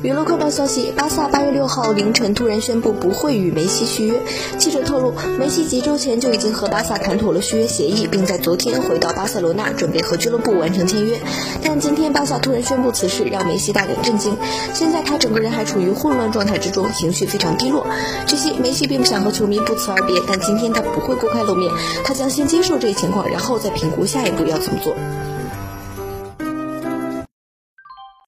娱乐快报消息巴萨八月六号凌晨突然宣布不会与梅西续约。记者透露梅西几周前就已经和巴萨谈妥了续约协议并在昨天回到巴塞罗那准备和俱乐部完成签约。但今天巴萨突然宣布此事让梅西大感震惊。现在他整个人还处于混乱状态之中情绪非常低落。据悉梅西并不想和球迷不辞而别但今天他不会公开露面。他将先接受这一情况然后再评估下一步要怎么做。